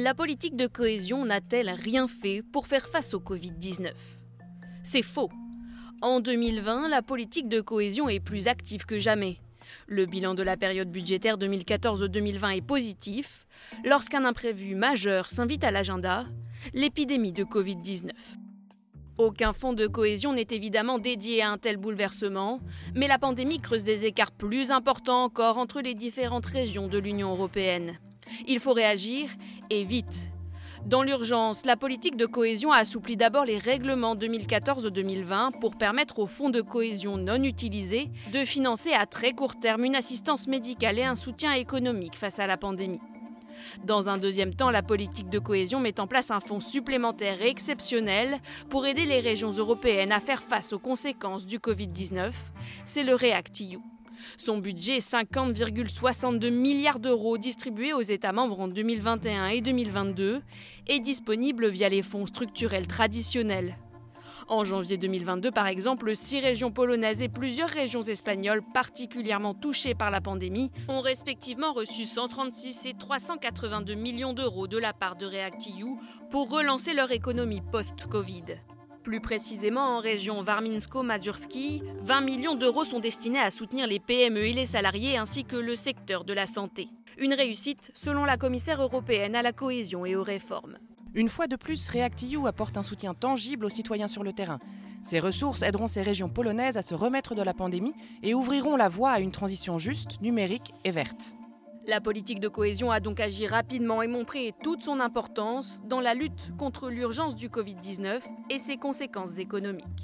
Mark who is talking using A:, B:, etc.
A: La politique de cohésion n'a-t-elle rien fait pour faire face au Covid-19 C'est faux. En 2020, la politique de cohésion est plus active que jamais. Le bilan de la période budgétaire 2014-2020 est positif lorsqu'un imprévu majeur s'invite à l'agenda, l'épidémie de Covid-19. Aucun fonds de cohésion n'est évidemment dédié à un tel bouleversement, mais la pandémie creuse des écarts plus importants encore entre les différentes régions de l'Union européenne. Il faut réagir et vite. Dans l'urgence, la politique de cohésion a assoupli d'abord les règlements 2014-2020 pour permettre aux fonds de cohésion non utilisés de financer à très court terme une assistance médicale et un soutien économique face à la pandémie. Dans un deuxième temps, la politique de cohésion met en place un fonds supplémentaire exceptionnel pour aider les régions européennes à faire face aux conséquences du Covid-19. C'est le REACT-EU. Son budget est 50,62 milliards d'euros distribués aux États membres en 2021 et 2022 et disponible via les fonds structurels traditionnels. En janvier 2022, par exemple, six régions polonaises et plusieurs régions espagnoles particulièrement touchées par la pandémie ont respectivement reçu 136 et 382 millions d'euros de la part de REACT-EU pour relancer leur économie post-Covid. Plus précisément, en région Warminsko-Mazurski, 20 millions d'euros sont destinés à soutenir les PME et les salariés ainsi que le secteur de la santé. Une réussite selon la commissaire européenne à la cohésion et aux réformes.
B: Une fois de plus, REACT-EU apporte un soutien tangible aux citoyens sur le terrain. Ces ressources aideront ces régions polonaises à se remettre de la pandémie et ouvriront la voie à une transition juste, numérique et verte.
A: La politique de cohésion a donc agi rapidement et montré toute son importance dans la lutte contre l'urgence du Covid-19 et ses conséquences économiques.